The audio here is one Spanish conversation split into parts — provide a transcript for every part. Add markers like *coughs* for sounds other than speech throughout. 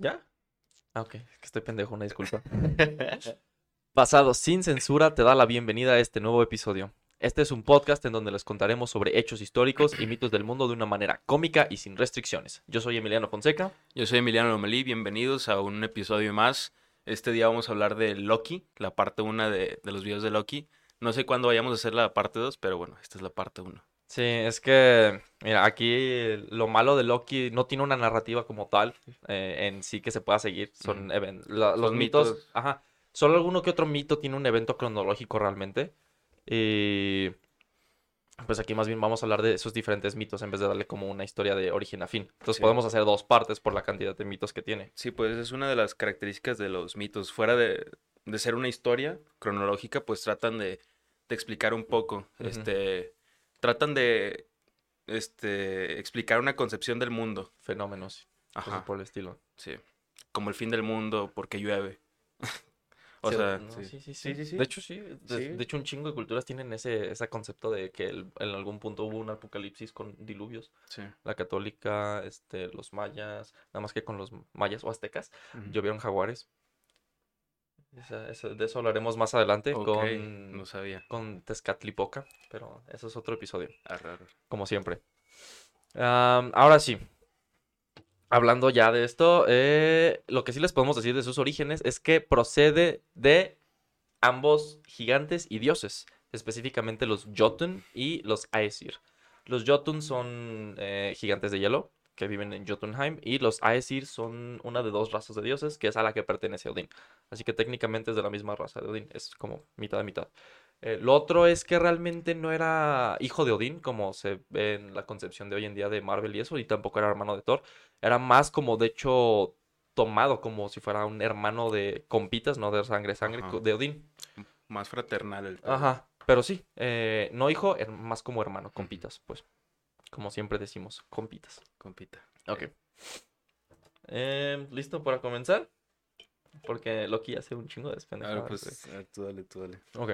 ¿Ya? Ah, ok. Es que estoy pendejo, una disculpa. *laughs* Pasado sin censura te da la bienvenida a este nuevo episodio. Este es un podcast en donde les contaremos sobre hechos históricos y mitos del mundo de una manera cómica y sin restricciones. Yo soy Emiliano Fonseca. Yo soy Emiliano Lomelí, bienvenidos a un episodio más. Este día vamos a hablar de Loki, la parte 1 de, de los videos de Loki. No sé cuándo vayamos a hacer la parte 2, pero bueno, esta es la parte 1. Sí, es que, mira, aquí lo malo de Loki no tiene una narrativa como tal eh, en sí que se pueda seguir. Son la- los mitos, mitos. ajá. Solo alguno que otro mito tiene un evento cronológico realmente. Y pues aquí más bien vamos a hablar de esos diferentes mitos en vez de darle como una historia de origen a fin. Entonces Sí. podemos hacer dos partes por la cantidad de mitos que tiene. Sí, pues es una de las características de los mitos. Fuera de, de ser una historia cronológica, pues tratan de, de explicar un poco. Este. Tratan de. Este. explicar una concepción del mundo. Fenómenos, cosas Ajá. por el estilo. Sí. Como el fin del mundo, porque llueve. *laughs* o Sí, sea, no, sí. sí, sí, Sí, sí. sí, sí. De hecho, sí. De, Sí. de hecho, un chingo de culturas tienen ese, ese concepto de que el- en algún punto hubo un apocalipsis con diluvios. sí. La católica, este, los mayas, nada más que con los mayas o aztecas, llovieron jaguares. Esa- esa- de eso hablaremos más adelante con, No sabía. con Tezcatlipoca, pero eso es otro episodio, Ah, como siempre. Ahora sí, hablando ya de esto, eh, lo que sí les podemos decir de sus orígenes es que procede de ambos gigantes y dioses, específicamente los Jotun y los Aesir. Los Jotun son eh, gigantes de hielo que viven en Jotunheim y los Aesir son una de dos razas de dioses que es a la que pertenece Odín. Así que técnicamente es de la misma raza de Odín, es como mitad de mitad. Eh, lo otro es que realmente no era hijo de Odín, como se ve en la concepción de hoy en día de Marvel y eso, y tampoco era hermano de Thor. Era más como, de hecho, tomado como si fuera un hermano de compitas, no de sangre, sangre, Ajá. de Odín. Más fraternal el pedo. Ajá, pero sí, eh, no hijo, más como hermano, compitas, pues. Como siempre decimos, compitas. Compita. Ok. Em, ¿Listo para comenzar? Porque Loki hace un chingo de despendejadas. pues, ah, tú dale, tú dale. Ok.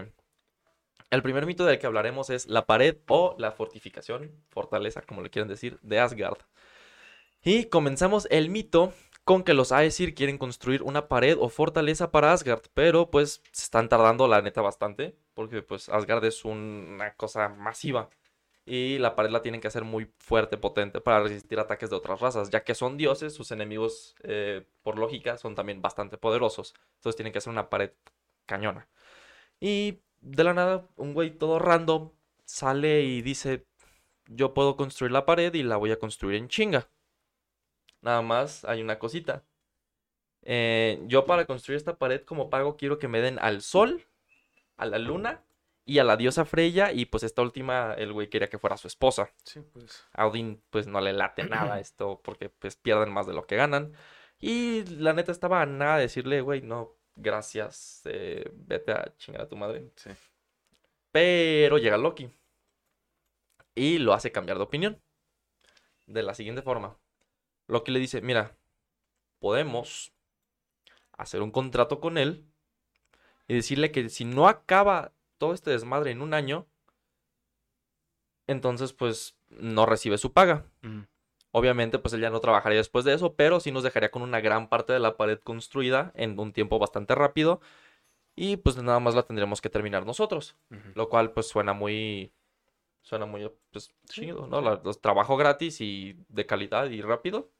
El primer mito del que hablaremos es la pared o la fortificación, fortaleza, como le quieren decir, de Asgard. Y comenzamos el mito con que los Aesir quieren construir una pared o fortaleza para Asgard, pero pues se están tardando la neta bastante, porque pues Asgard es un- una cosa masiva. Y la pared la tienen que hacer muy fuerte, potente, para resistir ataques de otras razas, ya que son dioses, sus enemigos, eh, por lógica, son también bastante poderosos. Entonces tienen que hacer una pared cañona. Y de la nada, un güey todo random sale y dice, yo puedo construir la pared y la voy a construir en chinga. Nada más hay una cosita. Eh, yo para construir esta pared como pago quiero que me den al sol, a la luna y a la diosa Freya y pues esta última el güey quería que fuera su esposa. Sí, pues. A Odín pues no le late nada *clears throat* esto porque pues pierden más de lo que ganan. Y la neta estaba a nada de decirle, güey, no, gracias, eh, vete a chingar a tu madre. Sí. Pero llega Loki y lo hace cambiar de opinión. De la siguiente forma. Loki le dice, mira, podemos hacer un contrato con él y decirle que si no acaba todo este desmadre en un año, entonces pues no recibe su paga. Mm, Obviamente, pues él ya no trabajaría después de eso, pero sí nos dejaría con una gran parte de la pared construida en un tiempo bastante rápido. Y pues nada más la tendremos que terminar nosotros. Lo cual pues suena muy... Suena muy pues, chido, ¿no? La- los trabajo gratis y de calidad y rápido.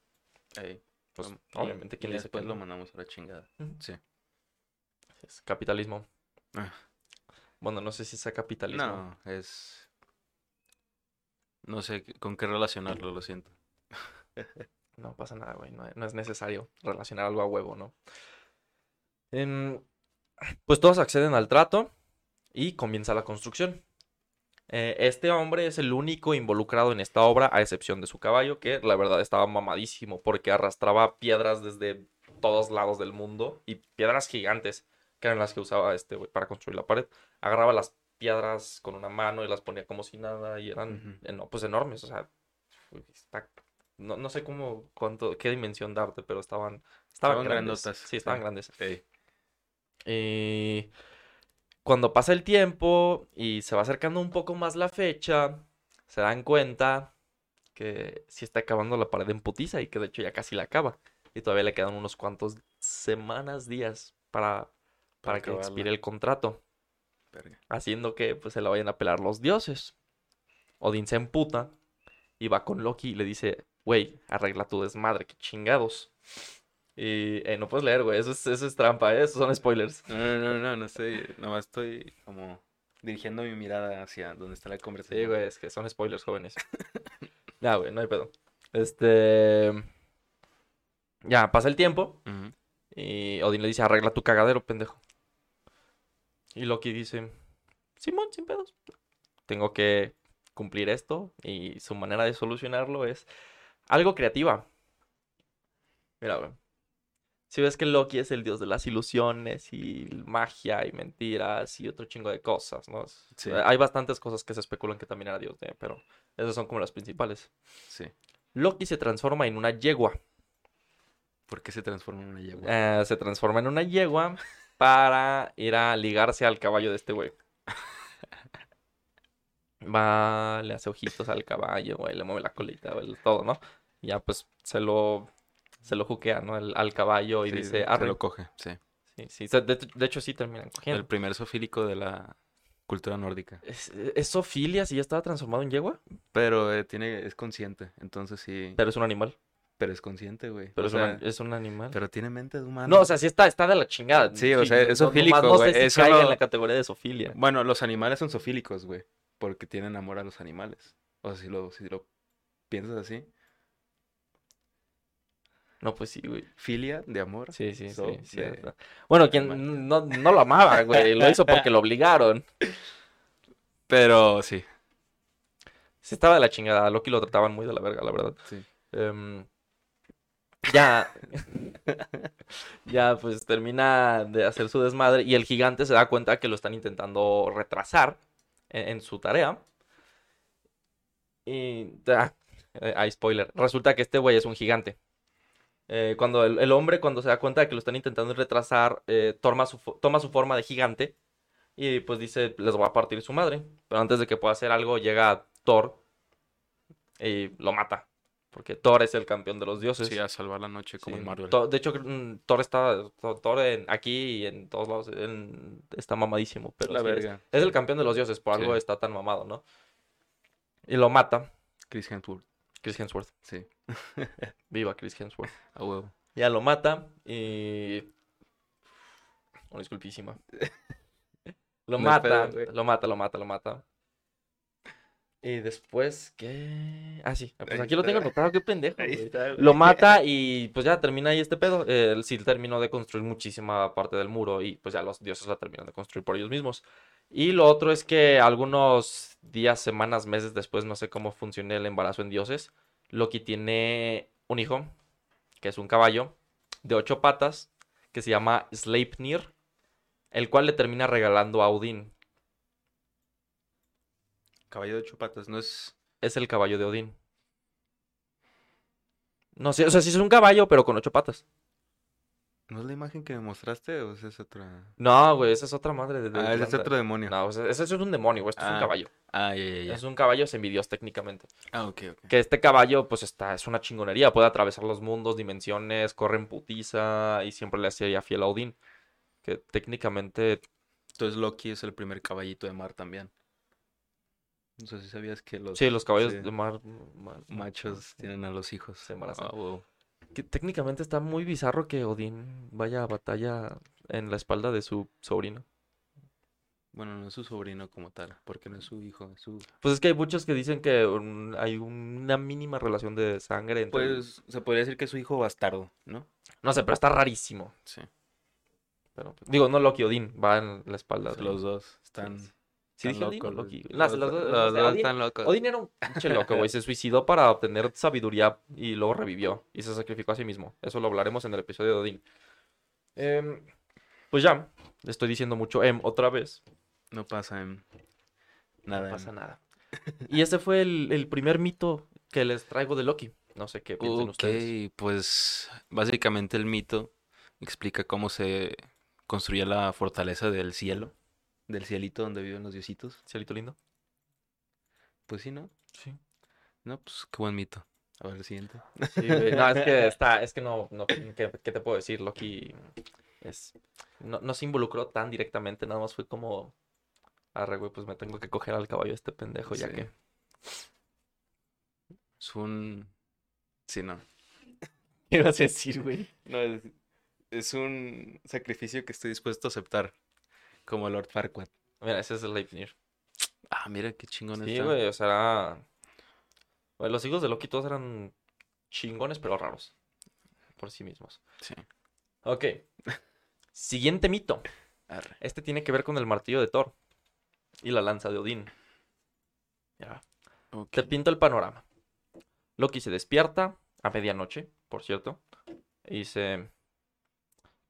Pues um, obviamente, ¿quién dice que después lo mandamos a la chingada. Sí. Es capitalismo. Ah. Bueno, no sé si sea capitalismo. No, es. No sé con qué relacionarlo, lo siento. *laughs* No pasa nada, güey. No, no es necesario relacionar algo a huevo, ¿no? Em, pues todos acceden al trato y comienza la construcción. Eh, este hombre es el único involucrado en esta obra, a excepción de su caballo, que la verdad estaba mamadísimo porque arrastraba piedras desde todos lados del mundo y piedras gigantes, que eran las que usaba este güey para construir la pared. Agarraba las piedras con una mano y las ponía como si nada y eran eno- pues enormes, o sea, está- no, no sé cómo, cuánto, qué dimensión darte, pero estaban, estaban Estaban grandes. grandotas, Sí, estaban sí. grandes. Y cuando pasa el tiempo y se va acercando un poco más la fecha, se dan cuenta que sí está acabando la pared en putiza y que de hecho ya casi la acaba. y todavía le quedan unos cuantos semanas, días para, para que expire el contrato, Verga. haciendo que pues se la vayan a pelar los dioses. Odín se emputa y va con Loki y le dice, güey, arregla tu desmadre, qué chingados. Y eh, no puedes leer, güey, eso es, eso es trampa, ¿eh? Esos son spoilers. No, no, no, no, no sé. Nomás estoy como dirigiendo mi mirada hacia donde está la conversación. Sí, güey, es que son spoilers jóvenes. *laughs* Ya, güey, no hay pedo. Este... Ya, pasa el tiempo y Odín le dice, arregla tu cagadero, pendejo. Y Loki dice, Simón, sin pedos. Tengo que cumplir esto y su manera de solucionarlo es algo creativa. Mira, güey. Si ves que Loki es el dios de las ilusiones y magia y mentiras y otro chingo de cosas, ¿no? Sí. Hay bastantes cosas que se especulan que también era dios de, pero esas son como las principales. Sí. Loki se transforma en una yegua. ¿Por qué se transforma en una yegua? Eh, se transforma en una yegua *laughs* para ir a ligarse al caballo de este güey. *laughs* Va, le hace ojitos al caballo, güey, le mueve la colita, güey, todo, ¿no? Y ya pues se lo, se lo juquea, ¿no? El- al caballo y Sí, dice, se arre. lo coge, sí. Sí, sí, de, de hecho sí terminan El cogiendo. primer sofílico de la cultura nórdica. ¿Es, es Sofilia si ya estaba transformado en yegua? Pero eh, tiene, es consciente, entonces sí. Pero es un animal. Es consciente, güey. Pero O es, un, sea, an- es un animal. pero tiene mente de humano. No, o sea, sí está, está de la chingada. Sí, o sea, es no- zoofílico, nomás no güey, sé si en la categoría de sofilia. Bueno, los animales son sofílicos, güey. Porque tienen amor a los animales. O sea, si lo, si lo piensas así. No, pues sí, güey. Filia de amor. Sí, sí, So, sí. de-. Bueno, quien no, no lo amaba, güey. Lo hizo porque lo obligaron. *laughs* Pero sí. Sí estaba de la chingada. A Loki lo trataban muy de la verga, la verdad. Sí. Em, ya. *laughs* ya, pues termina de hacer su desmadre. Y el gigante se da cuenta que lo están intentando retrasar en, su tarea. Y. ah, eh, hay spoiler. Resulta que este güey es un gigante. Eh, cuando el, hombre, cuando se da cuenta de que lo están intentando retrasar, eh, toma, su, toma su forma de gigante. Y pues dice, les voy a partir su madre. Pero antes de que pueda hacer algo, llega Thor y lo mata. Porque Thor es el campeón de los dioses. Sí, a salvar la noche como Sí, en Marvel. De hecho, mm, Thor está. Thor en- aquí y en todos lados. en- está mamadísimo. Pero la sí verga. es, el campeón de los dioses. Por algo está tan mamado, ¿no? Y lo mata. Chris Hemsworth. Chris Hemsworth. Sí. *laughs* Viva Chris Hemsworth. *laughs* A huevo. Ya lo mata y. Una disculpísima. *laughs* Lo No mata, lo mata, lo mata, lo mata. Y después, ¿qué? Ah, sí, pues Ahí aquí lo tengo anotado, qué pendejo. Está. Lo *laughs* mata y pues ya termina ahí este pedo. El Sil terminó de construir muchísima parte del muro y pues ya los dioses la terminan de construir por ellos mismos. Y lo otro es que algunos días, semanas, meses después, no sé cómo funciona el embarazo en dioses, Loki tiene un hijo, que es un caballo, de ocho patas, que se llama Sleipnir, el cual le termina regalando a Odín. Caballo de ocho patas, no es. Es el caballo de Odín. No sé, o sea, sí es un caballo, pero con ocho patas. ¿No es la imagen que me mostraste o esa es otra? No, güey, esa es otra madre de, de Ah, ese es otro demonio. No, o sea, ese es un demonio, güey, esto es un Ah, caballo. Ah, ya, ya, ya. Es un caballo semidios técnicamente. Ah, ok, ok. Que este caballo, pues está, es una chingonería, puede atravesar los mundos, dimensiones, corre en putiza y siempre le hacía fiel a Odín. Que técnicamente, Entonces Loki es el primer caballito de mar también. No sé si sabías que los sí, los caballos sí, de mar, mar- machos tienen a los hijos. Se embarazan. Ah, wow. Que técnicamente está muy bizarro que Odín vaya a batalla en la espalda de su sobrino. Bueno, no es su sobrino como tal, porque no es su hijo, es su... Pues es que hay muchos que dicen que un- hay una mínima relación de sangre entre... Pues se podría decir que es su hijo bastardo, ¿no? No sé, pero está rarísimo. Sí. Pero, pues, digo, no Loki, Odín, va en la espalda. de- Los dos están... ¿Sí están dije Odín o Loki? los- No, los los dos- están locos. Odín era un pinche loco, güey. Se suicidó para obtener sabiduría y luego revivió. Y se sacrificó a sí mismo. Eso lo hablaremos en el episodio de Odín. Em, pues ya, le estoy diciendo mucho em otra vez. No pasa en... Nada. No em. pasa nada. Y ese fue el, el primer mito que les traigo de Loki. No sé qué piensan Ok, ustedes. pues básicamente el mito explica cómo se construye la fortaleza del cielo, del cielito donde viven los diositos. Cielito lindo. Pues sí, ¿no? Sí. No, pues qué buen mito. A ver, siguiente. Sí, güey. No, es que *laughs* está, es que no, no ¿qué, qué te puedo decir? Loki es, no, no se involucró tan directamente, nada más fue como, arre, güey, pues me tengo que coger al caballo este pendejo, ya que. Es un... Sí, no. *laughs* ¿Qué ibas a decir, güey? No, es, es un sacrificio que estoy dispuesto a aceptar. Como Lord Farquaad. Mira, ese es el Leipnir. Ah, mira qué chingón Sí, está. güey, o sea, los hijos de Loki todos eran chingones, pero raros. Por sí mismos. Sí. Ok. *laughs* Siguiente mito. Arre. Este tiene que ver con el martillo de Thor y la lanza de Odín. Ya. Ok. Te pinto el panorama. Loki se despierta a medianoche, por cierto, y dice: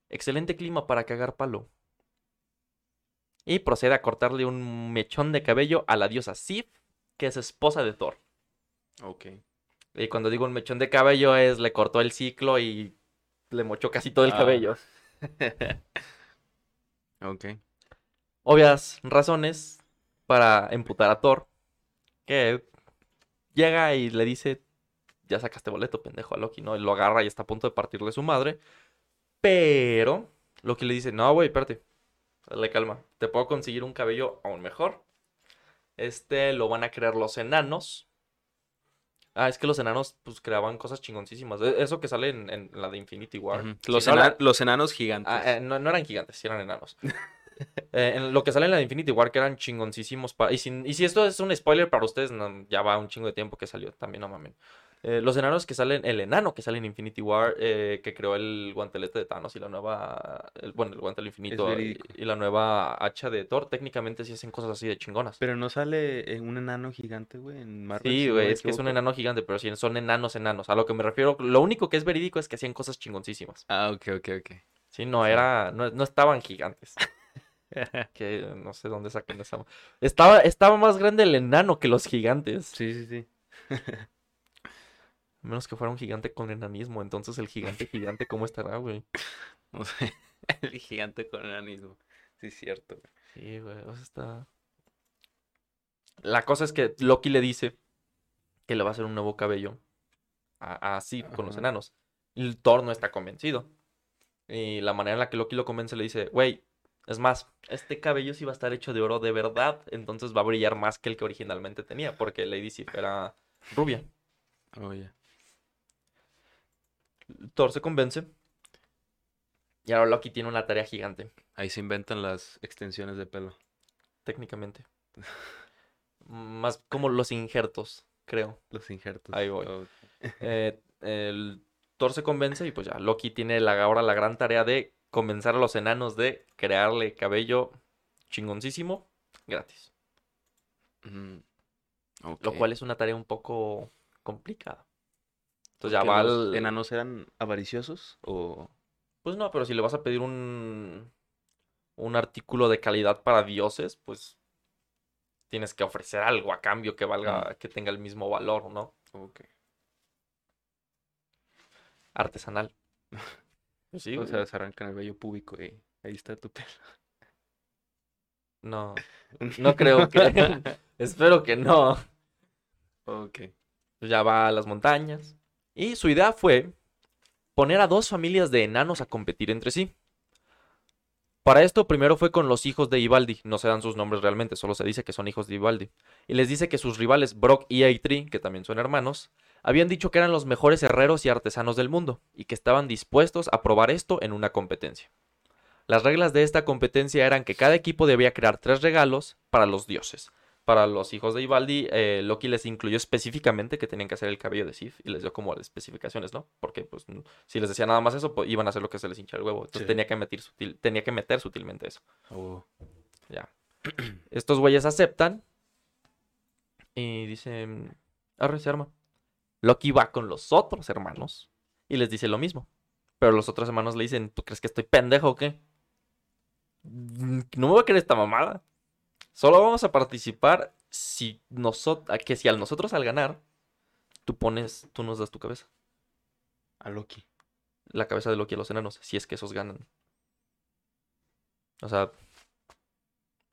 Excelente clima para cagar palo. Y procede a cortarle un mechón de cabello a la diosa Sif, que es esposa de Thor. Ok. Y cuando digo un mechón de cabello es le cortó el ciclo y le mochó casi todo el Ah. cabello. *laughs* Ok. Obvias razones para emputar a Thor, que llega y le dice, ya sacaste boleto, pendejo, a Loki, ¿no? Y lo agarra y está a punto de partirle su madre. Pero Loki le dice, no, güey, espérate, dale calma, te puedo conseguir un cabello aún mejor. Este lo van a crear los enanos. Ah, es que los enanos pues creaban cosas chingoncísimas. E- Eso que sale en, en la de Infinity War. Los, no enanos gigantes. Ah, eh, no, no eran gigantes, eran enanos. *laughs* Eh, en lo que sale en la de Infinity War, que eran chingoncísimos. y, si, y si esto es un spoiler para ustedes, no, ya va un chingo de tiempo que salió, también no mamen. Eh, los enanos que salen, el enano que sale en Infinity War, eh, que creó el guantelete de Thanos y la nueva, el- bueno, el guante del infinito y, verídico. y la nueva hacha de Thor, técnicamente sí hacen cosas así de chingonas. Pero no sale eh, un enano gigante, güey, en Marvel. Sí, es que es un enano gigante, pero sí, son enanos enanos. A lo que me refiero, lo único que es verídico es que hacían cosas chingoncísimas. Ah, ok, ok, ok. Sí, no era, no, no estaban gigantes. *laughs* Que no sé dónde sacan esa. Estaba, estaba más grande el enano que los gigantes. Sí, sí, sí. *laughs* A menos que fuera un gigante con enanismo. Entonces el gigante gigante, ¿cómo estará, güey? *laughs* No sé. *laughs* El gigante con enanismo. Sí, es cierto. güey. Sí, güey. O sea, está. La cosa es que Loki le dice que le va a hacer un nuevo cabello a, a Sif con los enanos. Y el Thor no está convencido. Y la manera en la que Loki lo convence le dice, güey, es más, este cabello sí va a estar hecho de oro de verdad, entonces va a brillar más que el que originalmente tenía, porque Lady Sif era rubia. Oh, ya. Thor se convence. Y ahora Loki tiene una tarea gigante, Ahí se inventan las extensiones de pelo. técnicamente. *laughs* Más como los injertos, creo. Los injertos. Ahí voy. Ok. *laughs* Eh, el Thor se convence y pues ya, Loki tiene la, ahora la gran tarea de convencer a los enanos de crearle cabello chingoncísimo gratis. Mm, Lo cual es una tarea un poco complicada. Entonces ya ¿Porque va los al... enanos eran avariciosos o...? Pues no, pero si le vas a pedir un, un artículo de calidad para dioses, pues tienes que ofrecer algo a cambio que valga, que tenga el mismo valor, ¿no? Ok. Artesanal. *laughs* Pues sí, o sea, se arrancan el vello púbico y ahí está tu pelo. No, *laughs* no creo que... *laughs* Espero que no. Ok. Pues ya va a las montañas. Y su idea fue poner a dos familias de enanos a competir entre sí. Para esto, primero fue con los hijos de Ivaldi. No se dan sus nombres realmente, solo se dice que son hijos de Ivaldi. Y les dice que sus rivales Brock y Eitri, que también son hermanos, habían dicho que eran los mejores herreros y artesanos del mundo, y que estaban dispuestos a probar esto en una competencia. Las reglas de esta competencia eran que cada equipo debía crear tres regalos para los dioses. Para los hijos de Ivaldi, eh, Loki les incluyó específicamente que tenían que hacer el cabello de Sif y les dio como especificaciones, ¿no? Porque pues si les decía nada más eso, pues iban a hacer lo que se les hincha el huevo. Entonces Sí. tenía que meter sutil- tenía que meter sutilmente eso. Oh, Ya. *clears throat* Estos güeyes aceptan y dicen, arre, se arma. Loki va con los otros hermanos y les dice lo mismo. Pero los otros hermanos le dicen, ¿tú crees que estoy pendejo o qué? Mm, No me voy a creer esta mamada. Solo vamos a participar si nosotros, que si al nosotros al ganar, tú pones, tú nos das tu cabeza. a Loki. La cabeza de Loki a los enanos, si es que esos ganan. O sea,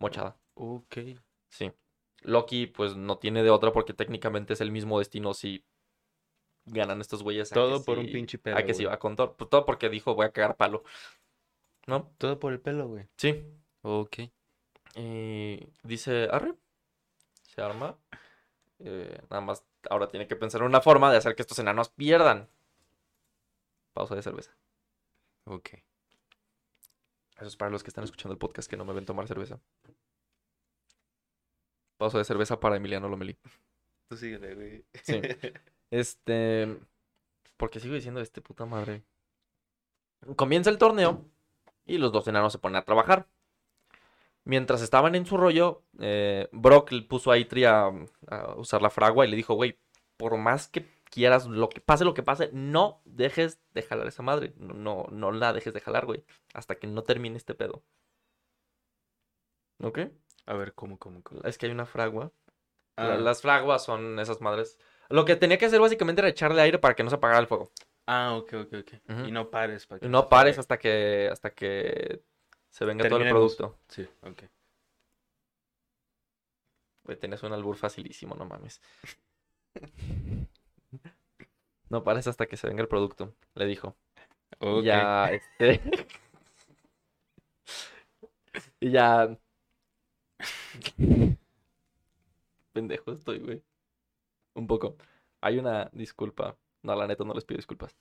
mochada. Ok. Sí. Loki, pues no tiene de otra porque técnicamente es el mismo destino si ganan estos güeyes. Todo por un pinche pedo, A que güey. iba con todo. pues, Todo porque dijo, voy a cagar palo. ¿No? Todo por el pelo, güey. Sí. Ok. Y dice, arre, se arma. Eh, nada más, ahora tiene que pensar en una forma de hacer que estos enanos pierdan. Pausa de cerveza. Ok. Eso es para los que están escuchando el podcast que no me ven tomar cerveza. Pausa de cerveza para Emiliano Lomelí. Tú síguele, güey. Sí. *laughs* Este. Porque sigo diciendo este puta madre. Comienza el torneo y los dos enanos se ponen a trabajar. Mientras estaban en su rollo, eh, Brock le puso a Itri a, a usar la fragua y le dijo, güey, por más que quieras, lo que pase lo que pase, no dejes de jalar esa madre. No, no, no la dejes de jalar, güey. Hasta que no termine este pedo. ¿Ok? A ver, ¿cómo, cómo, cómo? Es que hay una fragua la- Ah, las fraguas son esas madres. Lo que tenía que hacer básicamente era echarle aire para que no se apagara el fuego. ah, ok, ok, ok. Y no pares para que Y no se pares hasta que hasta que se venga todo el producto. Sí, ok. Güey, tienes un albur facilísimo, no mames. *laughs* No pares hasta que se venga el producto, le dijo. Y Ok. Ya, *laughs* este. y ya. Pendejo estoy, güey. Un poco. Hay una disculpa. No, la neta, no les pido disculpas.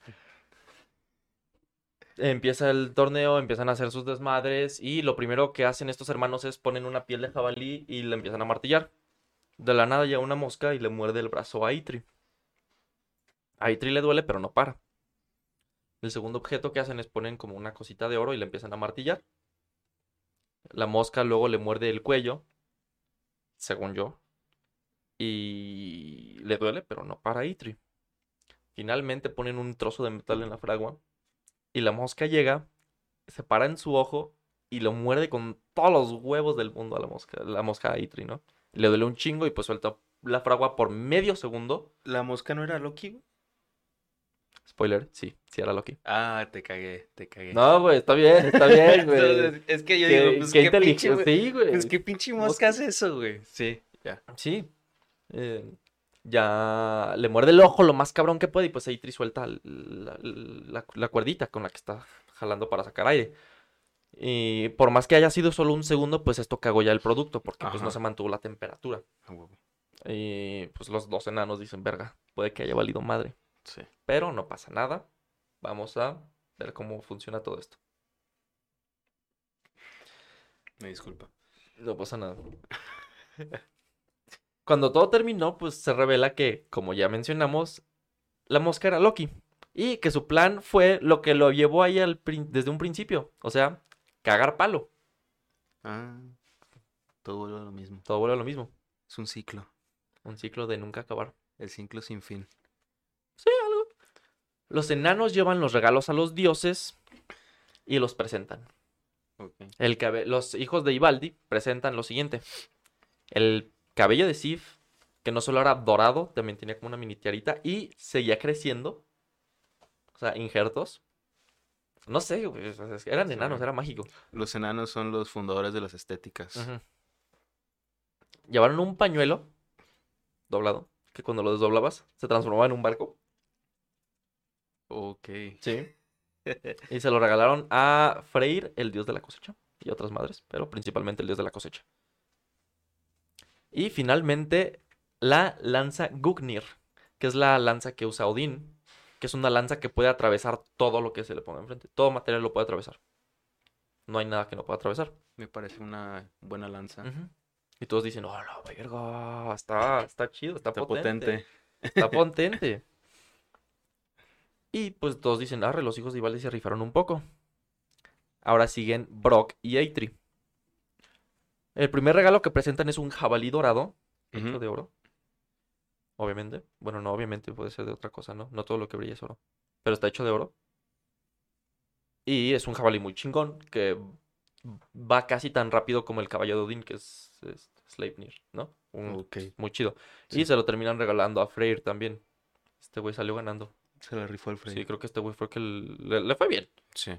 Empieza el torneo, empiezan a hacer sus desmadres y lo primero que hacen estos hermanos es ponen una piel de jabalí y le empiezan a martillar. De la nada llega una mosca y le muerde el brazo a Itri. A Itri le duele, pero no para. El segundo objeto que hacen es ponen como una cosita de oro y le empiezan a martillar. La mosca luego le muerde el cuello, según yo, y le duele, pero no para Itri. Finalmente ponen un trozo de metal en la fragua y la mosca llega, se para en su ojo y lo muerde con todos los huevos del mundo a la mosca, la mosca Itri, ¿no? Le duele un chingo y pues suelta la fragua por medio segundo. ¿La mosca no era Loki, güey? Spoiler, sí, sí era Loki. Ah, te cagué, te cagué. No, güey, está bien, está bien, güey. Entonces, es que yo Qué- digo, pues qué qué, pinche. Sí, güey. Pues qué pinche Mosca. mosca hace eso, güey. Sí, ya. Sí. Eh, ya le muerde el ojo lo más cabrón que puede y pues Eitri suelta l- la, la- la cuerdita con la que está jalando para sacar aire. Y por más que haya sido solo un segundo, pues esto cagó ya el producto porque pues no se mantuvo la temperatura. Y pues los dos enanos dicen, verga, puede que haya valido madre. Sí. Pero no pasa nada. Vamos a ver cómo funciona todo esto. Me disculpa. No pasa nada. *laughs* Cuando todo terminó, pues se revela que, como ya mencionamos, la mosca era Loki. Y que su plan fue lo que lo llevó ahí al desde un principio. O sea, cagar palo. Ah, todo vuelve a lo mismo. Todo vuelve a lo mismo. Es un ciclo. Un ciclo de nunca acabar. El ciclo sin fin. Sí, algo. Los enanos llevan los regalos a los dioses y los presentan. El cabe- los hijos de Ivaldi presentan lo siguiente. El cabello de Sif, que no solo era dorado, también tenía como una mini tiarita y seguía creciendo. O sea, injertos. No sé, eran Sí, enanos, era mágico. Los enanos son los fundadores de las estéticas. Llevaron un pañuelo doblado, que cuando lo desdoblabas se transformaba en un barco. Ok. Sí. *laughs* Y se lo regalaron a Freyr, el dios de la cosecha, y otras madres, pero principalmente el dios de la cosecha. Y finalmente la lanza Gugnir, que es la lanza que usa Odín, que es una lanza que puede atravesar todo lo que se le ponga enfrente. Todo material lo puede atravesar. No hay nada que no pueda atravesar. Me parece una buena lanza. Y todos dicen, oh, la verga, está, está chido, está, Está potente. potente. Está potente. Y pues todos dicen, arre, los hijos de Ivaldi se rifaron un poco. Ahora siguen Brock y Eitri. El primer regalo que presentan es un jabalí dorado, hecho de oro. Obviamente. Bueno, no, obviamente puede ser de otra cosa, ¿no? No todo lo que brilla es oro. Pero está hecho de oro. Y es un jabalí muy chingón que va casi tan rápido como el caballo de Odín, que es, es Sleipnir, ¿no? Un- Ok. muy chido. Sí. Y se lo terminan regalando a Freyr también. Este güey salió ganando. Se la rifó el Frey. Sí, creo que este güey fue el que le, le fue bien. Sí.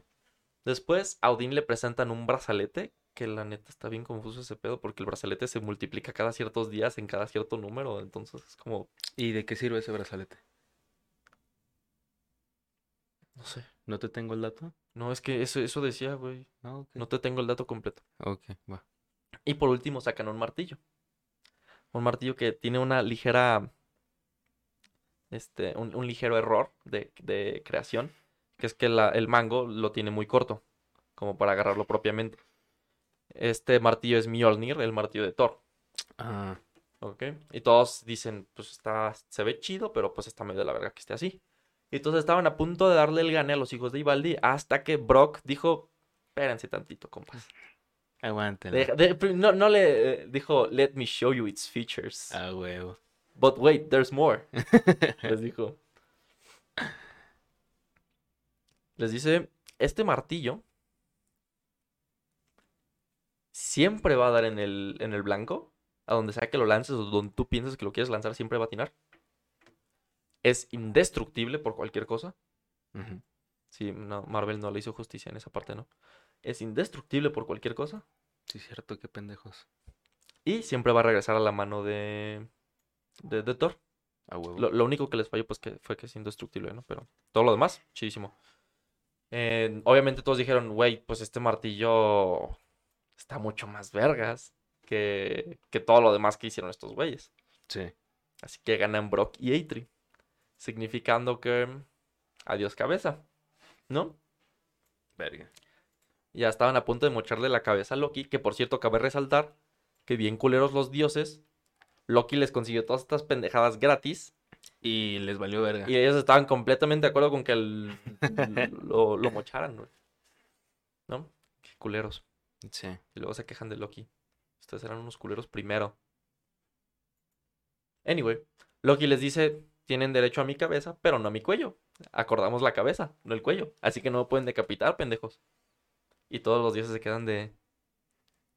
Después a Odín le presentan un brazalete, que la neta está bien confuso ese pedo, porque el brazalete se multiplica cada ciertos días en cada cierto número. Entonces es como, ¿Y de qué sirve ese brazalete? No sé. ¿No te tengo el dato? No, es que eso, eso decía, güey. No, ok. No te tengo el dato completo. Ok, va. Y por último sacan un martillo. Un martillo que tiene una ligera. Este, un, un ligero error de, de creación. Que es que la- el mango lo tiene muy corto. Como para agarrarlo propiamente. Este martillo es Mjolnir, el martillo de Thor. Ah, ¿Ok? Y todos dicen, pues está, se ve chido, pero pues está medio de la verga que esté así. Y entonces estaban a punto de darle el gane a los hijos de Ivaldi hasta que Brock dijo, espérense tantito, compas. pri- no, no le eh, dijo, let me show you its features. A huevo. But wait, there's more. *laughs* Les dijo. Les dice, este martillo siempre va a dar en el, en el blanco. A donde sea que lo lances o donde tú piensas que lo quieres lanzar, siempre va a atinar. Es indestructible por cualquier cosa. Sí, no, Marvel no le hizo justicia en esa parte, ¿no? Es indestructible por cualquier cosa. Sí, cierto, qué pendejos. Y siempre va a regresar a la mano de, de, de Thor. Huevo. Lo, lo único que les falló pues que fue que es indestructible, ¿no? Pero todo lo demás, chidísimo. Eh, obviamente todos dijeron, güey, pues este martillo está mucho más vergas que, que todo lo demás que hicieron estos güeyes. Sí. Así que ganan Brock y Eitri. Significando que adiós cabeza, ¿no? Verga. Ya estaban a punto de mocharle la cabeza a Loki, que por cierto cabe resaltar que bien culeros los dioses, Loki les consiguió todas estas pendejadas gratis Y les valió verga. y ellos estaban completamente de acuerdo con que el- *laughs* lo, lo mocharan, güey. ¿No? Qué culeros. Sí. Y luego se quejan de Loki. Ustedes eran unos culeros primero. Anyway, Loki les dice, tienen derecho a mi cabeza, pero no a mi cuello. Acordamos la cabeza, no el cuello. Así que no me pueden decapitar, pendejos. Y todos los dioses se quedan de...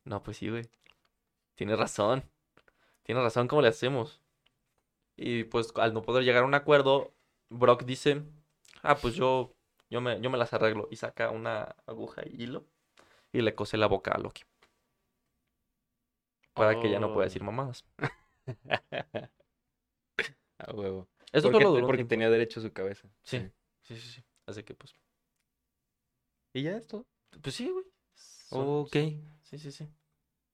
No, pues sí, güey. Tienes razón. Tienes razón, ¿cómo le hacemos? Y pues al no poder llegar a un acuerdo, Brock dice, ah, pues yo, yo, me, yo me las arreglo. Y saca una aguja y hilo y le cose la boca a Loki. Para que ya no pueda Oh. decir mamadas. *laughs* A huevo. Eso porque solo duró porque tenía derecho a su cabeza. Sí. Sí, sí, sí. Así que pues. ¿Y ya esto? Pues sí, güey. Ok. Sí, sí, sí.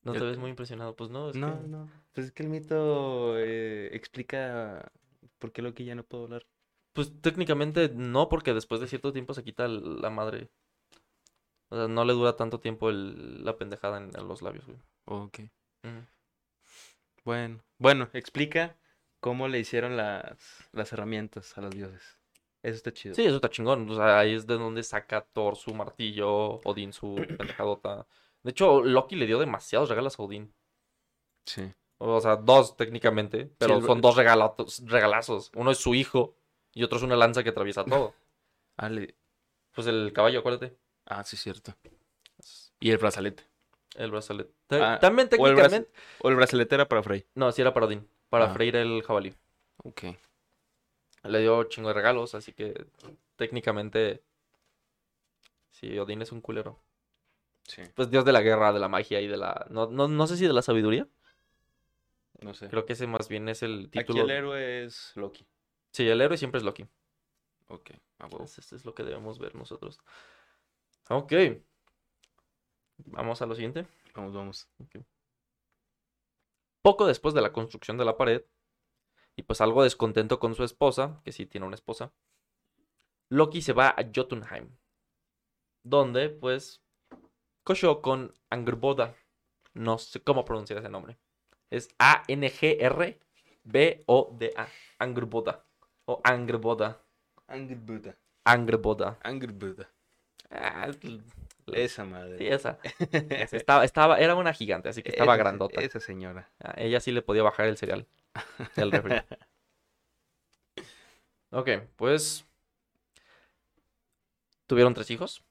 No te ves muy impresionado. Pues no, es No, que- no. Pues es que el mito eh, explica por qué Loki ya no puedo hablar. Pues técnicamente no, porque después de cierto tiempo se quita la madre. O sea, no le dura tanto tiempo el- la pendejada en, en los labios, güey. Ok. Bueno. Bueno, explica cómo le hicieron las, las herramientas a los dioses. Eso está chido. Sí, eso está chingón. O sea, ahí es de donde saca Thor su martillo, Odín su *clears throat* pendejadota. De hecho, Loki le dio demasiados regalos a Odín. Sí. O sea, dos técnicamente, pero el- son dos regalatos, regalazos. Uno es su hijo y otro es una lanza que atraviesa todo. *laughs* Pues el caballo, acuérdate. Ah, sí, cierto. Y el brazalete. El brazalete. Te- Ah, También técnicamente. O el brazalete era para Frey. No, sí era para Odín. Para Ah. freír el jabalí. Ok. Le dio chingo de regalos, así que técnicamente. Sí, Odín es un culero. Sí. Pues dios de la guerra, de la magia y de la. No, no, no sé si de la sabiduría. No sé. Creo que ese más bien es el Aquí título. el héroe es Loki. Sí, el héroe siempre es Loki. Ok. A huevo. Entonces, Esto es lo que debemos ver nosotros. Ok. Vamos a lo siguiente. Vamos, vamos. Poco después de la construcción de la pared, y pues algo descontento con su esposa, que sí tiene una esposa, Loki se va a Jotunheim, donde pues cochó con Angrboda. No sé cómo pronunciar ese nombre. Es A-N-G-R-B-O-D-A. Angrboda. O Angrboda. Angry Buddha. Angrboda. Ah, Esa madre. esa. *laughs* Esa. Estaba, estaba, era una gigante, así que estaba Esa se- grandota. Esa señora. A ella sí le podía bajar el cereal del refri. *laughs* ok, pues tuvieron tres hijos,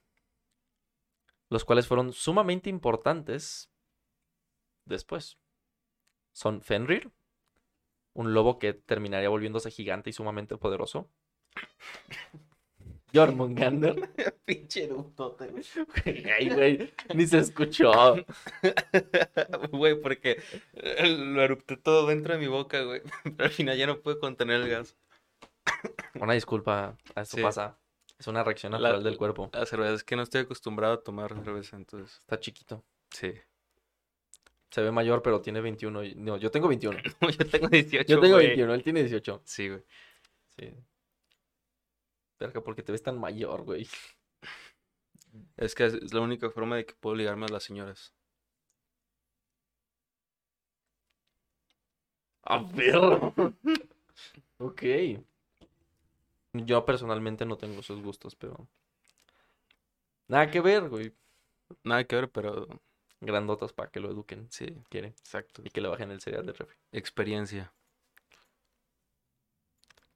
los cuales fueron sumamente importantes después. Son Fenrir, un lobo que terminaría volviéndose gigante y sumamente poderoso. *laughs* Jormungandr. Pinche eructote, güey. *laughs* Ay, güey, ni se escuchó. *laughs* Güey, porque eh, lo erupté todo dentro de mi boca, güey. *laughs* Pero al final ya no pude contener el gas. Una disculpa, eso Sí. pasa. Es una reacción La- natural del cuerpo. La cerveza es que no estoy acostumbrado a tomar cerveza, entonces. Está chiquito. Sí. Se ve mayor, pero tiene 21. y- No, yo tengo 21. Yo tengo 18. Yo tengo güey. 21, él tiene 18. Sí, güey. Sí. Verga, porque te ves tan mayor, güey. Es que es- la única forma de que puedo ligarme a las señoras. ¡A perro! *laughs* ok. Yo personalmente no tengo esos gustos, pero. Nada que ver, güey. Nada que ver, pero Grandotas para que lo eduquen. sí, Quiere. exacto. Y que le bajen el cereal de refri. Experiencia.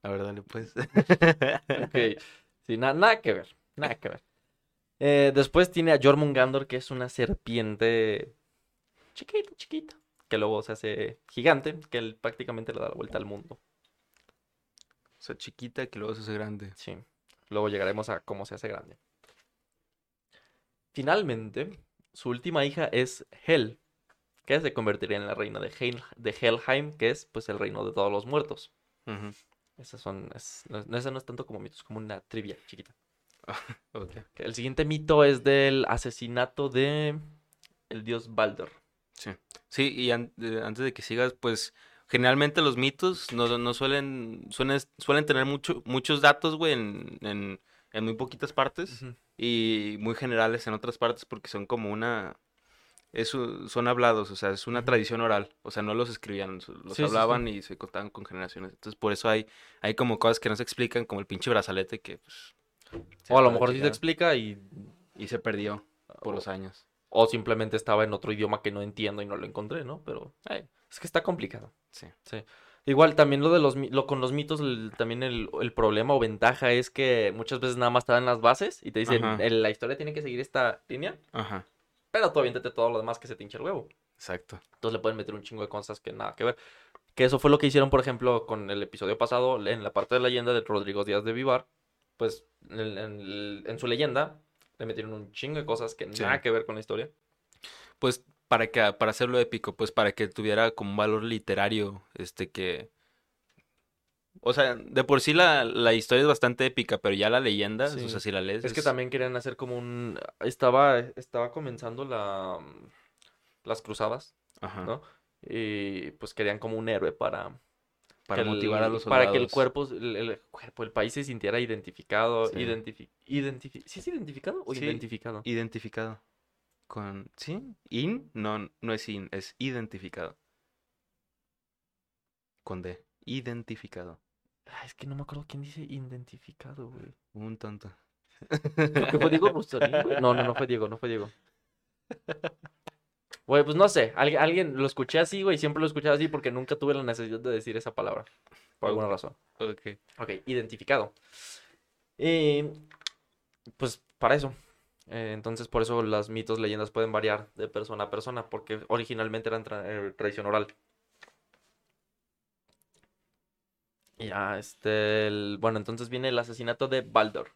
A ver, dale pues. *laughs* Ok. Sí, na- nada que ver. Nada que ver. Eh, después tiene a Jormungandor, que es una serpiente chiquita, chiquita. Que luego se hace gigante, que él prácticamente le da la vuelta al mundo. O sea, chiquita que luego se hace grande. Sí. Luego llegaremos a cómo se hace grande. Finalmente, su última hija es Hel, que se convertiría en la reina de, Helheim, que es pues el reino de todos los muertos. Ujú. Esas son, es, no, ese no es tanto como mitos, es como una trivia chiquita. *laughs* El siguiente mito es del asesinato de el dios Baldur. Sí. Sí, y an- eh, antes de que sigas, pues generalmente los mitos no, no suelen, suelen, suelen tener mucho, muchos datos, güey, en, en, en muy poquitas partes y muy generales en otras partes porque son como una... Eso, son hablados, o sea, es una Ujú. tradición oral, o sea, no los escribían, los Sí, sí, sí. hablaban y se contaban con generaciones. Entonces, por eso hay, hay como cosas que no se explican, como el pinche brazalete que, pues, se O a lo mejor sí se explica y... y se perdió por los años. O simplemente estaba en otro idioma que no entiendo y no lo encontré, ¿no? Pero eh, es que está complicado. Sí. Igual también lo de los lo con los mitos, el- también el, el problema o ventaja es que muchas veces nada más te dan las bases y te dicen. "El- la historia tiene que seguir esta línea, Ajá, pero tú aviéntate todo lo demás que se te hincha el huevo. exacto. Entonces le pueden meter un chingo de cosas que nada que ver. Que eso fue lo que hicieron, por ejemplo, con el episodio pasado, en la parte de la leyenda de Rodrigo Díaz de Vivar. Pues en, en- en su leyenda le metieron un chingo de cosas que Sí. nada que ver con la historia. Pues para que para hacerlo épico, pues para que tuviera como un valor literario, este que o sea, de por sí la, la historia es bastante épica, pero ya la leyenda, Sí. o sea, si la lees Es que es- también querían hacer como un... Estaba, estaba comenzando la... las cruzadas, Ajá, ¿no? Y pues querían como un héroe para... para el- motivar a los soldados. Para que el cuerpo, el, el cuerpo, el país se sintiera identificado. Sí. Identifi identifi- ¿Sí es identificado o Sí. identificado? identificado con ¿sí? In? No, no es in, es identificado. Con D, identificado. Ay, es que no me acuerdo quién dice identificado, güey. Un tonto. Que fue Diego *laughs* Rustarín, güey. No, no, no fue Diego, no fue Diego. Güey, pues no sé. Alguien, alguien lo escuché así, güey. Siempre lo escuché así porque nunca tuve la necesidad de decir esa palabra. Por alguna razón. Ok. Ok, identificado. Y pues para eso. Eh, entonces, por eso las mitos, leyendas pueden variar de persona a persona, porque originalmente eran tra- eh, tradición oral. Y Ya, este, el- bueno, entonces viene el asesinato de Baldur,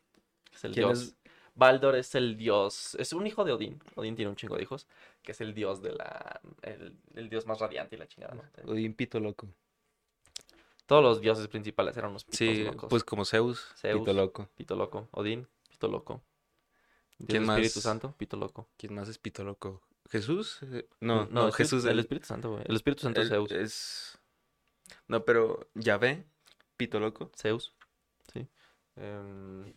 es el ¿Quién dios. es? Baldur es el dios, es un hijo de Odín. Odín tiene un chingo de hijos, que es el dios de la, el, el dios más radiante y la chingada, ¿no? Odín pito loco. Todos los dioses principales eran unos pitos Sí, locos. pues como Zeus, Zeus. pito loco. Pito loco. Odín, pito loco. Dios ¿Quién Espíritu más? Santo, pito loco. ¿Quién más es pito loco? ¿Jesús? Eh, No, no, es Jesús el el- Espíritu Santo, güey. El Espíritu Santo es Zeus. es... No, pero Yahvé, pito loco. Zeus. Sí. Em,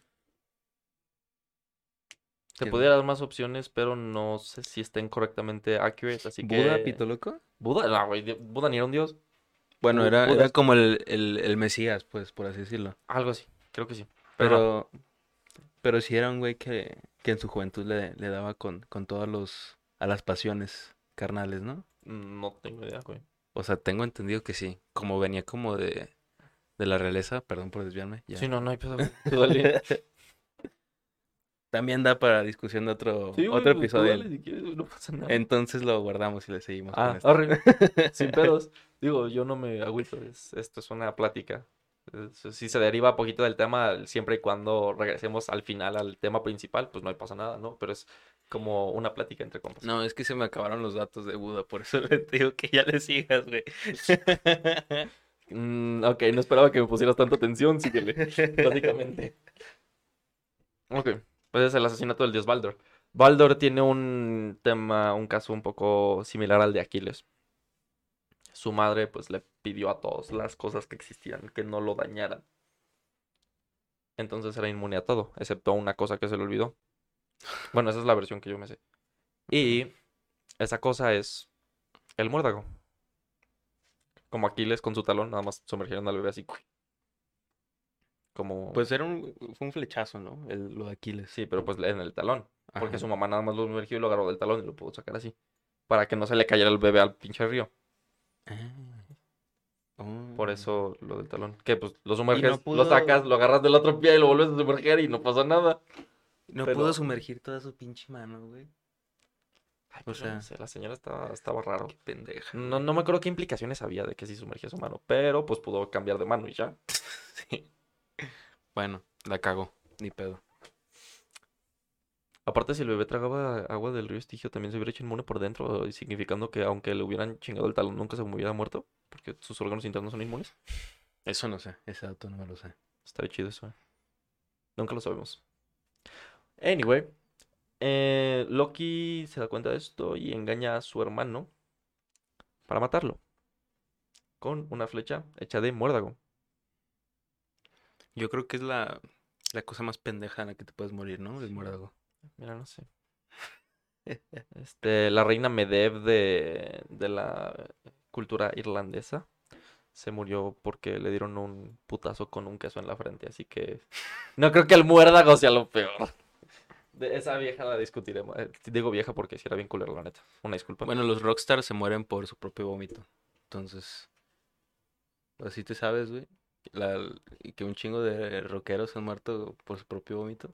Te podría dar más opciones, pero no sé si estén correctamente accurate, así que... ¿Buda, pito loco? Buda, no, güey, Buda ni era un dios. Bueno, Bu- era, Buda era como el, el, el Mesías, pues, por así decirlo. Algo así, creo que sí. Pero no. Pero, pero sí era un güey que, que en su juventud le, le daba con, con todos los, a las pasiones carnales, ¿no? No tengo idea, güey. O sea, tengo entendido que sí. Como venía como de, de la realeza, perdón por desviarme. ya. Sí, no, no hay pedo. *laughs* También da para discusión de otro, Sí, güey, otro pues, episodio. dale si quieres, güey, no pasa nada. Entonces lo guardamos y le seguimos con Ah, esto. arre. Sin *laughs* pedos. Digo, yo no me agüito. es- esto es una plática. Si se deriva poquito del tema, siempre y cuando regresemos al final al tema principal, pues no pasa nada, ¿no? Pero es como una plática entre compas. No, es que se me acabaron los datos de Buda, por eso *laughs* le digo que ya le sigas, güey. Mm, ok, no esperaba que me pusieras tanta atención, síguele. *laughs* Básicamente. Ok, pues es el asesinato del dios Baldur. Baldur tiene un tema, un caso un poco similar al de Aquiles. Su madre pues le pidió a todos las cosas que existían que no lo dañaran. Entonces era inmune a todo, excepto a una cosa que se le olvidó. Bueno, esa es la versión que yo me sé. Y esa cosa es el muérdago. Como Aquiles con su talón, nada más sumergieron al bebé así. Como... Pues era un, fue un flechazo, ¿no? El, lo de Aquiles. Sí, pero pues en el talón. Porque su mamá nada más lo sumergió y lo agarró del talón y lo pudo sacar así. Para que no se le cayera el bebé al pinche río. Ah. Por Oh. eso lo del talón. Que pues lo sumerges, lo pudo- sacas, lo agarras del otro pie y lo vuelves a sumerger y no pasa nada. No pero- pudo sumergir toda su pinche mano, güey. Ay, O pues, yo no sea- sé, la señora estaba, estaba raro. Qué pendeja. No, no me acuerdo qué implicaciones había de que sí sumergía su mano, pero pues pudo cambiar de mano y ya. *laughs* Sí. Bueno, la cago. Ni pedo. Aparte, si el bebé tragaba agua del río Estigio, también se hubiera hecho inmune por dentro, significando que aunque le hubieran chingado el talón, nunca se hubiera muerto, porque sus órganos internos son inmunes. Eso no sé. Ese dato no me lo sé. Estaría chido eso, eh. Nunca lo sabemos. Anyway, eh, Loki se da cuenta de esto y engaña a su hermano para matarlo. Con una flecha hecha de muérdago. Yo creo que es la, la cosa más pendeja en la que te puedes morir, ¿no? El muérdago. Mira, no sé. *laughs* Este, la reina Medeb de, de la cultura irlandesa se murió porque le dieron un putazo con un queso en la frente, así que no creo que el muérdago sea lo peor. De esa vieja la discutiremos. Eh, Digo vieja porque si era bien culero, la neta. Una disculpa. Bueno, los rockstars se mueren por su propio vómito. Entonces, así te sabes, güey. La, que un chingo de rockeros se han muerto por su propio vómito.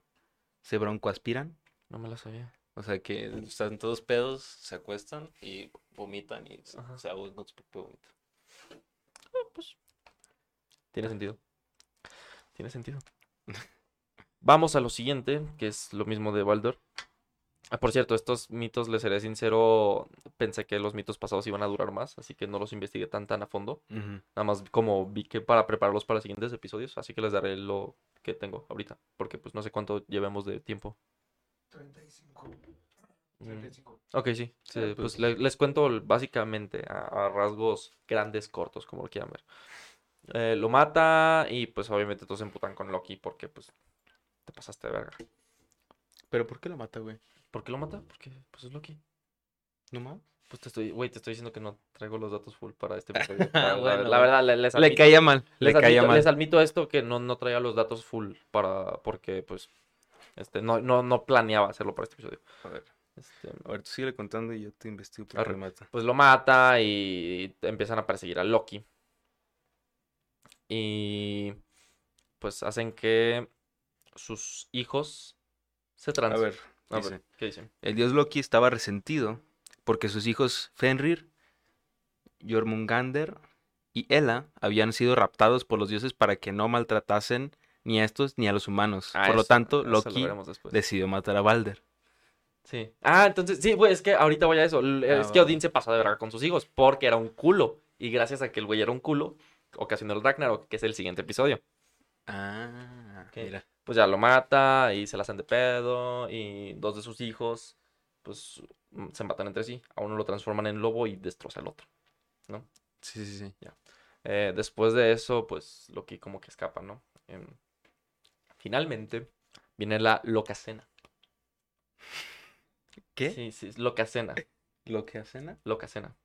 Se broncoaspiran. No me la sabía. O sea que están todos pedos, se acuestan y vomitan y se, Ajá. se ahogan con su propio vómito. Tiene sentido. Tiene sentido. *laughs* Vamos a lo siguiente, que es lo mismo de Baldur. Ah, por cierto, estos mitos, les seré sincero, pensé que los mitos pasados iban a durar más, así que no los investigué tan tan a fondo. Nada más como vi que para prepararlos para los siguientes episodios, así que les daré lo que tengo ahorita, porque pues no sé cuánto llevemos de tiempo. 35. Mm, 35. Ok, sí. sí, Ah, pues pues- le- les cuento básicamente a, a rasgos grandes, cortos, como lo quieran ver. Eh, lo mata y pues obviamente todos se emputan con Loki porque pues te pasaste de verga. ¿Pero por qué lo mata, güey? ¿Por qué lo mata? Porque pues es Loki. ¿No mames? Pues te estoy, güey, te estoy diciendo que no traigo los datos full para este *laughs* episodio. La, Bueno, verdad, le- les Le admito, caía mal, le les caía admito- mal. les admito esto que no, no traía los datos full para, porque pues, este, no, no, no planeaba hacerlo para este episodio. A ver, Este, a ver, tú sigue contando y yo te investigo por qué mata. pues lo mata y empiezan a perseguir a Loki. Y pues hacen que sus hijos se A transen. ver, A ver, dice, ¿qué dicen? el dios Loki estaba resentido porque sus hijos Fenrir, Jormungander y Ela habían sido raptados por los dioses para que no maltratasen ni a estos ni a los humanos. Ah, por lo tanto, lo Loki decidió matar a Balder. Sí. Ah, entonces, sí, güey, es que ahorita voy a eso. L- Ah, es que. Odín se pasó de verga con sus hijos porque era un culo. Y gracias a que el güey era un culo, ocasionó el Ragnarok, que es el siguiente episodio. Ah, Ok. mira. Pues ya lo mata y se la hacen de pedo. Y dos de sus hijos, pues mm, se matan entre sí. A uno lo transforman en lobo y destroza al otro. Sí, sí, sí. Eh, después de eso, pues Loki como que escapa, ¿no? Em, finalmente viene la locacena. ¿Qué? Sí, sí, es locacena. ¿Lo que cena?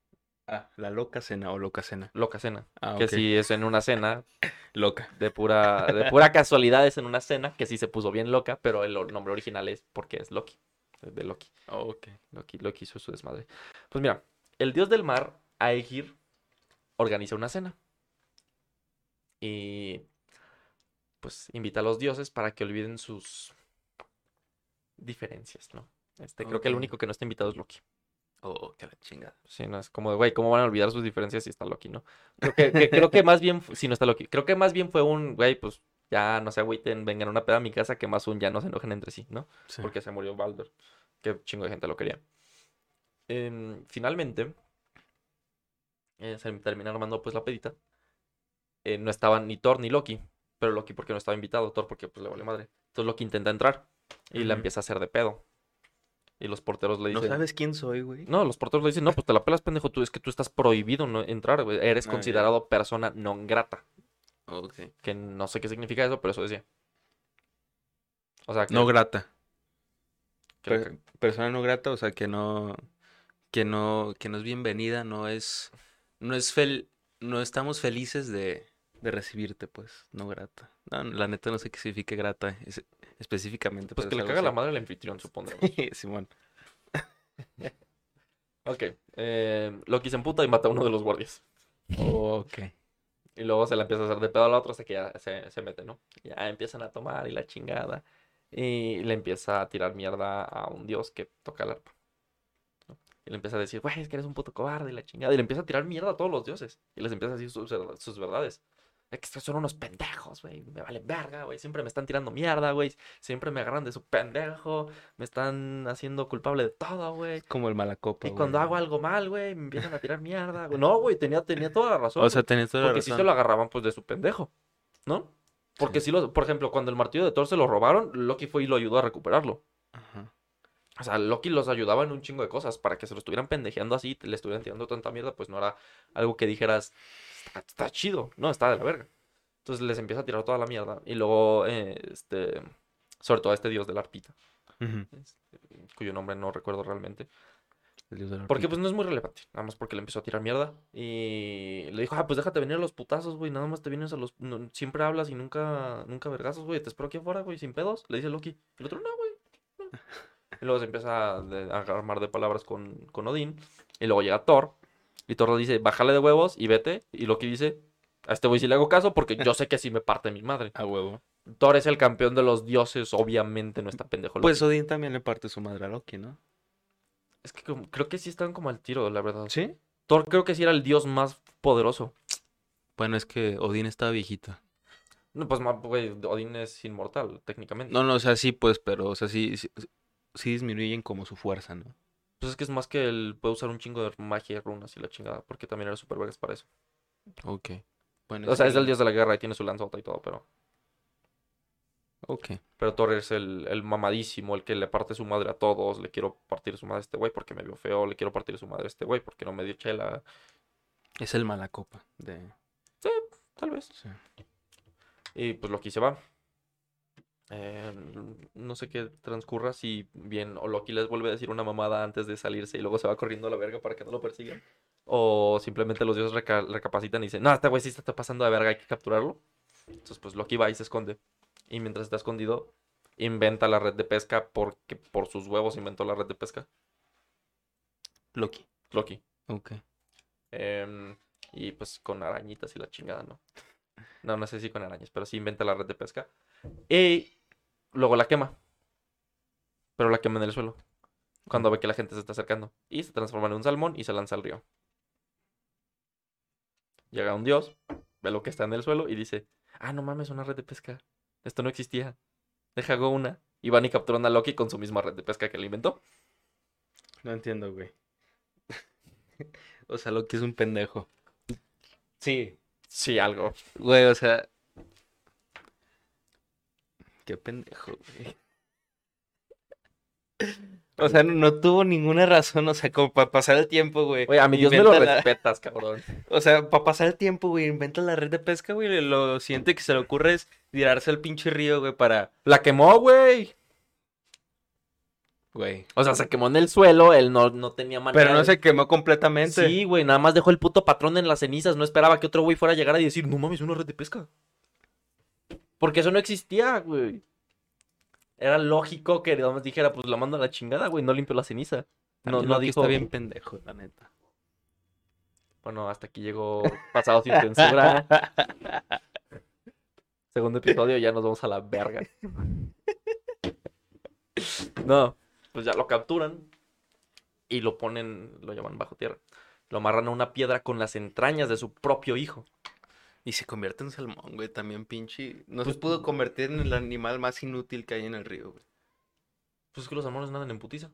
Ah, la loca cena o loca cena. Locacena. Ah, Que si es en una cena, *coughs* Loca. de pura, de pura casualidad es en una cena, que sí se puso bien loca, pero el nombre original es porque es Loki. De Loki. Oh, ok. Loki, Loki hizo su desmadre. Pues mira, el dios del mar, Aegir, organiza una cena. Y pues invita a los dioses para que olviden sus diferencias, ¿no? Este, creo que el único que no está invitado es Loki. Oh, que la chingada. Sí, no es como de, güey, ¿cómo van a olvidar sus diferencias si está Loki, no? Creo que, que- creo que más bien, si no está Loki, creo que más bien fue un, güey, pues ya no se agüiten, vengan a una peda a mi casa, que más un ya no se enojen entre sí, ¿no? Sí. porque se murió Baldur. Que chingo de gente lo quería. Em, finalmente, eh, se termina armando pues la pedita. Eh, no estaban ni Thor ni Loki. Pero Loki porque no estaba invitado, Thor porque pues le vale madre. Entonces Loki intenta entrar. Y la Ujú. empieza a hacer de pedo. Y los porteros le No dicen... sabes quién soy, güey. No, los porteros le dicen, no, pues te la pelas, pendejo, tú es que tú estás prohibido no entrar, güey. Eres Ah, ya. considerado persona non grata. Ok. Que no sé qué significa eso, pero eso decía. O sea, que, No grata. que- Per- persona no grata, o sea, que no, que no, que no es bienvenida, no es, no es fel, no estamos felices de, de recibirte, pues, no grata. No, la neta no sé qué significa grata es- específicamente. pues que le caga la madre al anfitrión, supondremos. *laughs* Simón. ok. Eh, Loki se emputa y mata a uno de los guardias. ok. Y luego se la empieza a hacer de pedo a la otra hasta que ya se, se mete, ¿no? Ya empiezan a tomar y la chingada. Y le empieza a tirar mierda a un dios que toca el arpa. ¿no? Y le empieza a decir, güey, es que eres un puto cobarde y la chingada. Y le empieza a tirar mierda a todos los dioses. Y les empieza a decir sus verdades. Es que son unos pendejos, güey. Me valen verga, güey. Siempre me están tirando mierda, güey. Siempre me agarran de su pendejo. Me están haciendo culpable de todo, güey. Como el malacopa, Y cuando hago algo mal, güey, me empiezan a tirar mierda. güey. No, güey, tenía, tenía toda la razón. O sea, tenés toda la Porque sí razón. se lo agarraban pues de su pendejo, ¿no? Porque Sí. si lo, por ejemplo, cuando el martillo de Thor se lo robaron, Loki fue y lo ayudó a recuperarlo. Ajá. O sea, Loki los ayudaba en un chingo de cosas para que se lo estuvieran pendejeando así, le estuvieran tirando tanta mierda, pues no era algo que dijeras, está, chido, no, está de la verga. Entonces les empieza a tirar toda la mierda. Y luego, eh, este, sobre todo a este dios de la arpita, este, cuyo nombre no recuerdo realmente. El dios de la Porque pues no es muy relevante, nada más porque le empezó a tirar mierda. Y le dijo, ah, pues déjate venir a los putazos, güey, nada más te vienes a los... no- siempre hablas y nunca, nunca vergazos, güey, te espero aquí afuera, güey, sin pedos, le dice Loki. Y el otro, no, güey, no". *laughs* Y luego se empieza a, de- a armar de palabras con, con Odín. Y luego llega Thor y Thor dice, bájale de huevos y vete. Y Loki dice, a este güey sí le hago caso porque yo *laughs* sé que así me parte mi madre. A huevo. Thor es el campeón de los dioses, obviamente no está pendejo. Pues. Odín también le parte su madre a Loki, ¿no? Es que como- creo que sí están como al tiro, la verdad. Sí. Thor creo que sí era el dios más poderoso. Bueno, es que Odín estaba viejito. No, pues, güey, Odín es inmortal, técnicamente. No, no, o sea, sí, pues, pero, o sea, sí, sí, sí disminuyen como su fuerza, ¿no? Pues es que es más que él puede usar un chingo de magia y runas y la chingada, porque también era super vergas para eso. Ok. Bueno, O sea, sí. es el dios de la guerra y tiene su lanzota y todo, pero... Ok. Pero Thor es el, el mamadísimo, el que le parte su madre a todos. Le quiero partir su madre a este güey porque me vio feo. Le quiero partir su madre a este güey porque no me dio chela. Es el malacopa de... Tal vez. Sí. Y pues Loki se va. Eh, no sé qué transcurra si bien o Loki les vuelve a decir una mamada antes de salirse y luego se va corriendo a la verga para que no lo persigan. O simplemente los dioses reca- recapacitan y dicen, no, este güey sí está pasando de verga, hay que capturarlo. Entonces pues Loki va y se esconde. Y mientras está escondido, inventa la red de pesca porque por sus huevos inventó la red de pesca. Loki. Loki. Ok. Em, y pues con arañitas y la chingada, ¿no? No, no sé si con arañas, pero sí inventa la red de pesca. Y luego la quema. Pero la quema en el suelo. Cuando ve que la gente se está acercando. Y se transforma en un salmón y se lanza al río. Llega un dios, ve lo que está en el suelo y dice, ah, no mames, una red de pesca. Esto no existía. Deja hago una. Y van y capturan a Loki con su misma red de pesca que le inventó. No entiendo, güey. *laughs* o sea, Loki es un pendejo. Sí. Sí, algo. Güey, o sea... Qué pendejo, güey. O sea, no, tuvo ninguna razón, o sea, como para pasar el tiempo, güey. Oye, a mi dios me lo la- respetas, cabrón. O sea, para pasar el tiempo, güey, inventa la red de pesca, güey. Lo siguiente que se le ocurre es tirarse al pinche río, güey, para... La quemó, güey. Güey. O sea, se quemó en el suelo, él no, no tenía manera. Pero no de- se quemó completamente. Sí, güey, nada más dejó el puto patrón en las cenizas. No esperaba que otro güey fuera a llegar y decir, no mames, una red de pesca. Porque eso no existía, güey. Era lógico que más dijera, pues la mando a la chingada, güey, no limpió la ceniza. No, no dijo. está bien pendejo, la neta. Bueno, hasta aquí llegó pasado sin censura. *laughs* Segundo episodio, ya nos vamos a la verga. No, pues ya lo capturan y lo ponen, lo llaman bajo tierra. Lo amarran a una piedra con las entrañas de su propio hijo. Y se convierte en salmón, güey, también pinche. No Pues- se pudo convertir en el animal más inútil que hay en el río, güey. Pues es que los salmones nadan en putiza.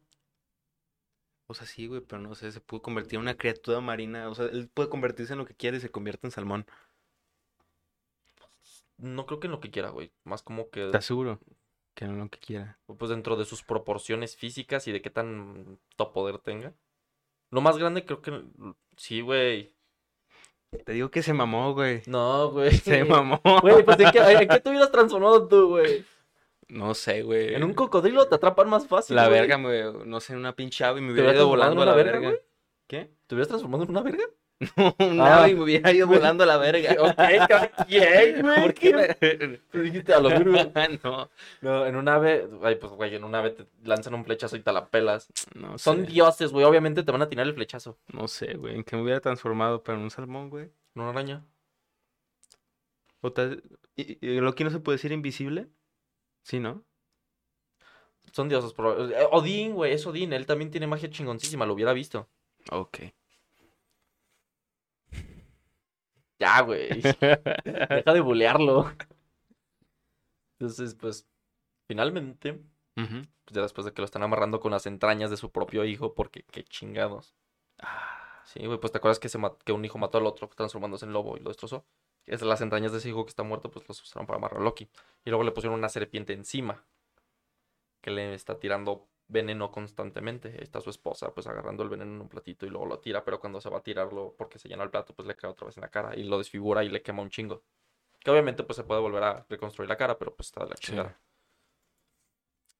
O sea, sí, güey, pero no sé, se pudo convertir en una criatura marina. O sea, él puede convertirse en lo que quiere y se convierte en salmón. No creo que en lo que quiera, güey. Más como que, ¿Estás seguro? Que no lo que quiera. Pues dentro de sus proporciones físicas y de qué tan top poder tenga. Lo más grande creo que... Sí, güey. Te digo que se mamó, güey. No, güey. Se mamó. Güey, pues ¿en qué, en qué te hubieras transformado tú, güey? No sé, güey. En un cocodrilo te atrapan más fácil, La güey. verga, me, no sé, en una pinche ave y me ¿Te hubiera ido volando a la verga, verga. güey? ¿Qué? ¿Te hubieras transformado en una verga? *laughs* un Ah. y me hubiera ido volando a la verga. *laughs* Ok, quien, *laughs* güey. ¿Por qué? me- Te dijiste a lo verga. no, No, en un ave, ay, pues, güey, en un ave te lanzan un flechazo y te la pelas. no sé. Son dioses, güey, obviamente te van a tirar el flechazo. No sé, güey. ¿En qué me hubiera transformado? ¿Pero en un salmón, güey? En una araña. ¿O tal- ¿Y, y Loki no se puede decir invisible? Sí, ¿no? Son dioses. proba- eh, Odín, güey, es Odín. Él también tiene magia chingoncísima, lo hubiera visto. Ok. Ya, güey. Deja de bulearlo. Entonces, pues, finalmente, pues, ya después de que lo están amarrando con las entrañas de su propio hijo, porque qué chingados. Ah, Sí, güey, pues te acuerdas que, se que un hijo mató al otro transformándose en lobo y lo destrozó. Es las entrañas de ese hijo que está muerto, pues los usaron para amarrar a Loki. Y luego le pusieron una serpiente encima que le está tirando veneno constantemente. Está su esposa, pues agarrando el veneno en un platito y luego lo tira, pero cuando se va a tirarlo porque se llena el plato, pues le cae otra vez en la cara y lo desfigura y le quema un chingo. Que obviamente pues se puede volver a reconstruir la cara, pero pues está de la Sí. chingada.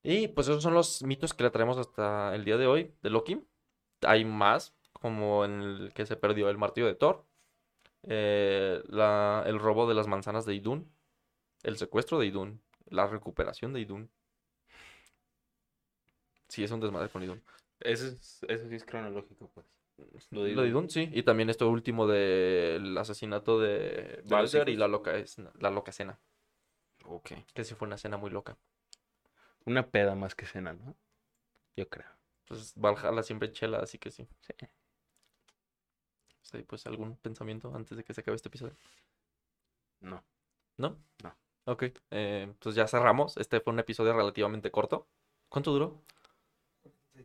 Y pues esos son los mitos que le traemos hasta el día de hoy de Loki. Hay más, como en el que se perdió el martillo de Thor, eh, la- el robo de las manzanas de Idun, el secuestro de Idun, la recuperación de Idun. Sí, es un desmadre con Idun. Eso, es, eso sí es cronológico, pues. Lo de Lo de Idun. Sí. Y también esto último del asesinato de Balder y la loca, es, la loca cena. Ok. Que sí fue una cena muy loca. Una peda más que cena, ¿no? Yo creo. Pues Valhalla siempre chela, así que sí. Sí. Sí, pues algún pensamiento antes de que se acabe este episodio. No. ¿No? No. Ok. Eh, pues ya cerramos. Este fue un episodio relativamente corto. ¿Cuánto duró?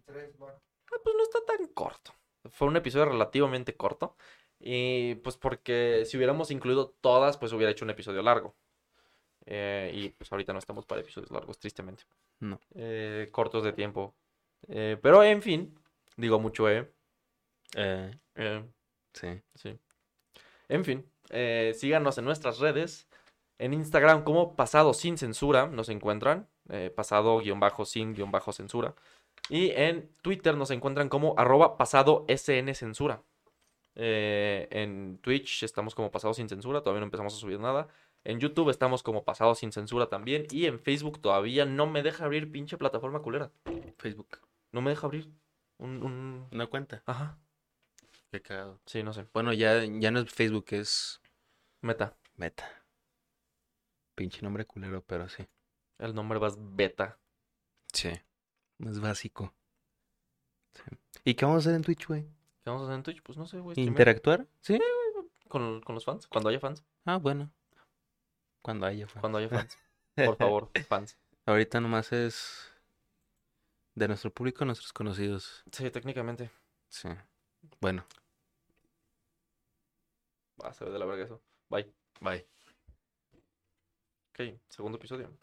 43, va. Ah, pues no está tan corto. Fue un episodio relativamente corto. Y pues porque si hubiéramos incluido todas, pues hubiera hecho un episodio largo. Eh, y pues ahorita no estamos para episodios largos, tristemente. No. Eh, cortos de tiempo. Eh, pero en fin, digo mucho, eh. Eh, eh sí. Sí. En fin, eh, síganos en nuestras redes. En Instagram como Pasado Sin Censura nos encuentran. eh, pasado guion bajo sin guion bajo censura. Y en Twitter nos encuentran como arroba pasado SN Censura. Eh, en Twitch estamos como Pasado Sin Censura, todavía no empezamos a subir nada. En YouTube estamos como Pasado Sin Censura también. Y en Facebook todavía no me deja abrir pinche plataforma culera. Facebook. No me deja abrir. Un, un... Una cuenta. Ajá. Qué cagado. Sí, no sé. Bueno, ya, ya no es Facebook, es Meta. Meta. Pinche nombre culero, pero sí. El nombre va beta. Sí. Más básico. Sí. ¿Y qué vamos a hacer en Twitch, güey? ¿Qué vamos a hacer en Twitch? Pues no sé, güey. ¿Interactuar? Sí. Con, con los fans. Cuando haya fans. Ah, bueno. Cuando haya, fue. Cuando haya fans. *laughs* Por favor, fans. Ahorita nomás es de nuestro público, nuestros conocidos. Sí, técnicamente. Sí. Bueno, Va a ser de la verga eso. Bye. bye. Ok, segundo episodio.